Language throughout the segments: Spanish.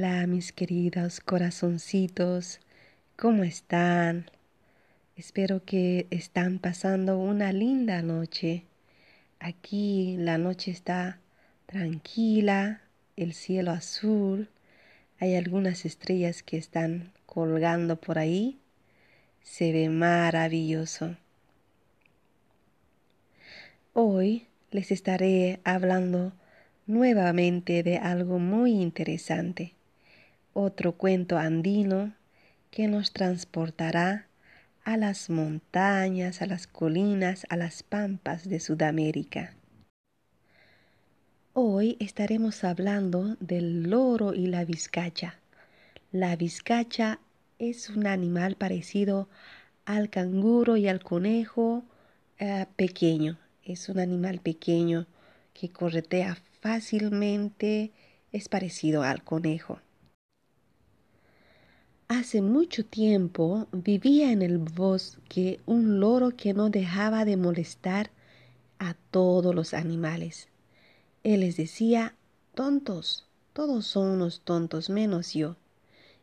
Hola mis queridos corazoncitos, ¿cómo están? Espero que están pasando una linda noche. Aquí la noche está tranquila, el cielo azul, hay algunas estrellas que están colgando por ahí. Se ve maravilloso. Hoy les estaré hablando nuevamente de algo muy interesante, otro cuento andino que nos transportará a las montañas, a las colinas, a las pampas de Sudamérica. Hoy estaremos hablando del loro y la vizcacha. La vizcacha es un animal parecido al canguro y al conejo eh, pequeño. Es un animal pequeño que corretea fácilmente es parecido al conejo. Hace mucho tiempo vivía en el bosque un loro que no dejaba de molestar a todos los animales. Él les decía, tontos, todos son unos tontos menos yo,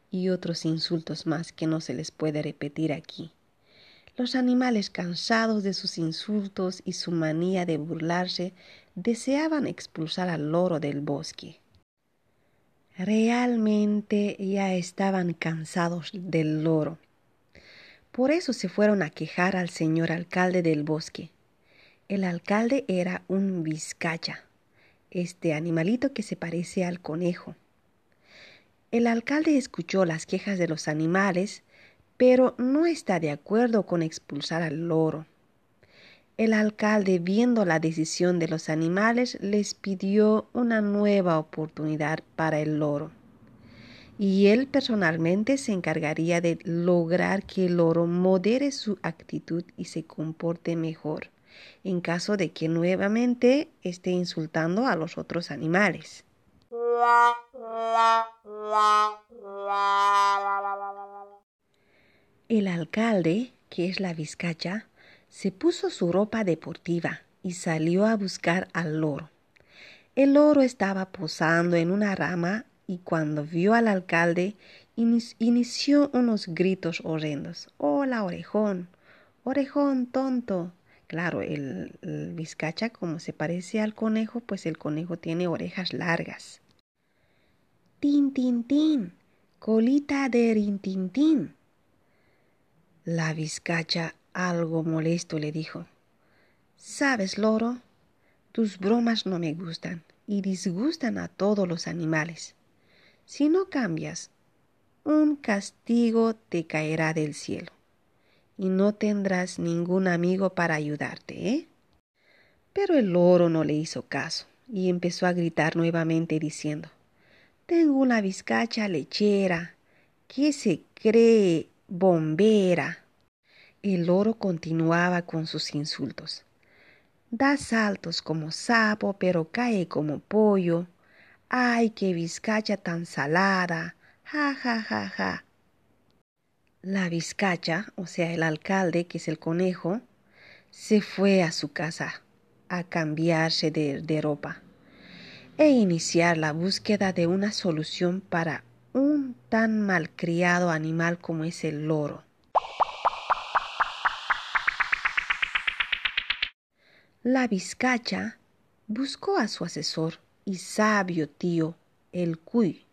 y otros insultos más que no se les puede repetir aquí. Los animales, cansados de sus insultos y su manía de burlarse, deseaban expulsar al loro del bosque. Realmente ya estaban cansados del loro. Por eso se fueron a quejar al señor alcalde del bosque. El alcalde era un vizcacha, este animalito que se parece al conejo. El alcalde escuchó las quejas de los animales pero no está de acuerdo con expulsar al loro. El alcalde, viendo la decisión de los animales, les pidió una nueva oportunidad para el loro. Y él personalmente se encargaría de lograr que el loro modere su actitud y se comporte mejor, en caso de que nuevamente esté insultando a los otros animales. El alcalde, que es la vizcacha, se puso su ropa deportiva y salió a buscar al loro. El loro estaba posando en una rama y cuando vio al alcalde inició unos gritos horrendos. Hola, orejón, orejón tonto. Claro, el, vizcacha como se parece al conejo, pues el conejo tiene orejas largas. Tin, tin, tin, colita de rintintín. La vizcacha, algo molesto, le dijo. Sabes, loro, tus bromas no me gustan y disgustan a todos los animales. Si no cambias, un castigo te caerá del cielo y no tendrás ningún amigo para ayudarte, ¿eh? Pero el loro no le hizo caso y empezó a gritar nuevamente diciendo Tengo una vizcacha lechera que se cree bombera. El loro continuaba con sus insultos. Da saltos como sapo, pero cae como pollo. ¡Ay, qué vizcacha tan salada! ¡Ja, ja, ja, ja! La vizcacha, o sea, el alcalde, que es el conejo, se fue a su casa a cambiarse de, de ropa e iniciar la búsqueda de una solución para un tan malcriado animal como es el loro. La vizcacha buscó a su asesor y sabio tío, el cuy.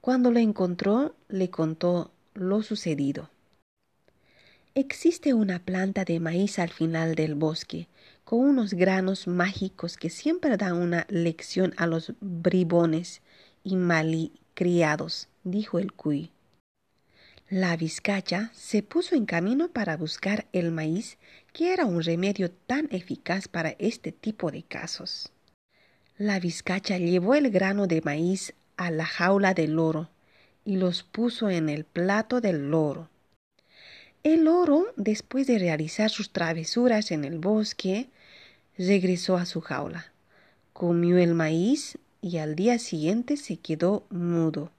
Cuando lo encontró, le contó lo sucedido. Existe una planta de maíz al final del bosque, con unos granos mágicos que siempre dan una lección a los bribones y criados, dijo el cuy. La vizcacha se puso en camino para buscar el maíz, que era un remedio tan eficaz para este tipo de casos. La vizcacha llevó el grano de maíz a la jaula del loro y los puso en el plato del loro. El loro, después de realizar sus travesuras en el bosque, regresó a su jaula, comió el maíz y al día siguiente se quedó mudo.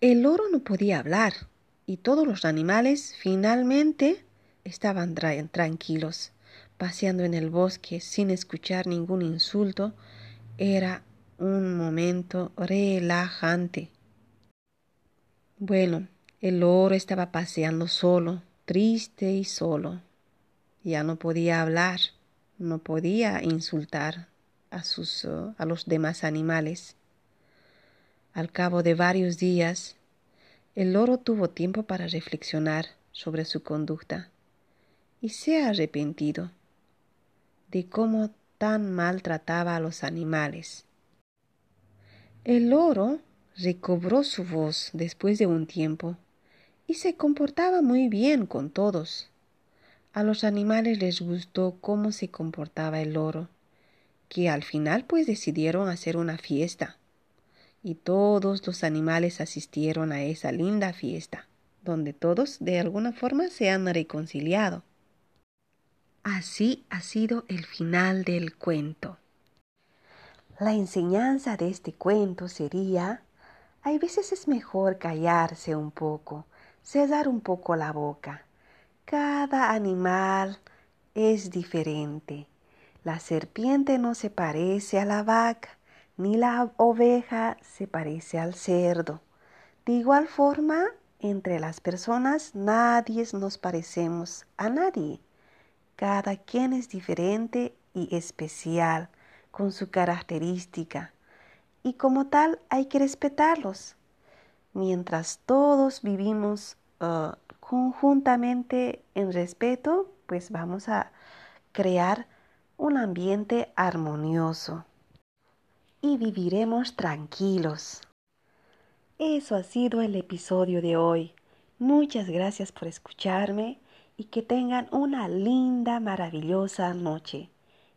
El loro no podía hablar y todos los animales finalmente estaban tranquilos, paseando en el bosque sin escuchar ningún insulto. Era un momento relajante. Bueno, el loro estaba paseando solo, triste y solo. Ya no podía hablar, no podía insultar a, sus, a los demás animales. Al cabo de varios días, el loro tuvo tiempo para reflexionar sobre su conducta y se ha arrepentido de cómo tan mal trataba a los animales. El loro recobró su voz después de un tiempo y se comportaba muy bien con todos. A los animales les gustó cómo se comportaba el loro, que al final pues decidieron hacer una fiesta. Y todos los animales asistieron a esa linda fiesta, donde todos de alguna forma se han reconciliado. Así ha sido el final del cuento. La enseñanza de este cuento sería, hay veces es mejor callarse un poco, cerrar un poco la boca. Cada animal es diferente. La serpiente no se parece a la vaca, ni la oveja se parece al cerdo. De igual forma, entre las personas nadie nos parecemos a nadie. Cada quien es diferente y especial con su característica y como tal hay que respetarlos. Mientras todos vivimos uh, conjuntamente en respeto, pues vamos a crear un ambiente armonioso y viviremos tranquilos. Eso ha sido el episodio de hoy. Muchas gracias por escucharme y que tengan una linda, maravillosa noche.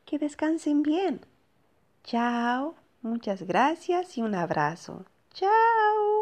Que descansen bien. Chao, muchas gracias y un abrazo. Chao.